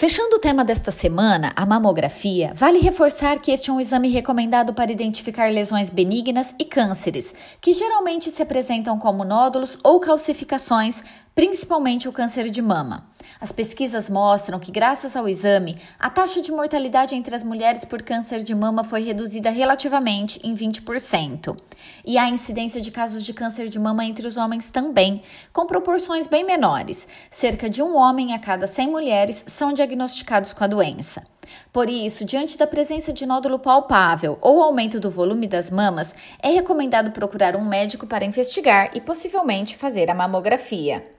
Fechando o tema desta semana, a mamografia, vale reforçar que este é um exame recomendado para identificar lesões benignas e cânceres, que geralmente se apresentam como nódulos ou calcificações, principalmente o câncer de mama. As pesquisas mostram que, graças ao exame, a taxa de mortalidade entre as mulheres por câncer de mama foi reduzida relativamente em 20%. E a incidência de casos de câncer de mama entre os homens também, com proporções bem menores. Cerca de um homem a cada 100 mulheres são diagnosticados com a doença. Por isso, diante da presença de nódulo palpável ou aumento do volume das mamas, é recomendado procurar um médico para investigar e possivelmente fazer a mamografia.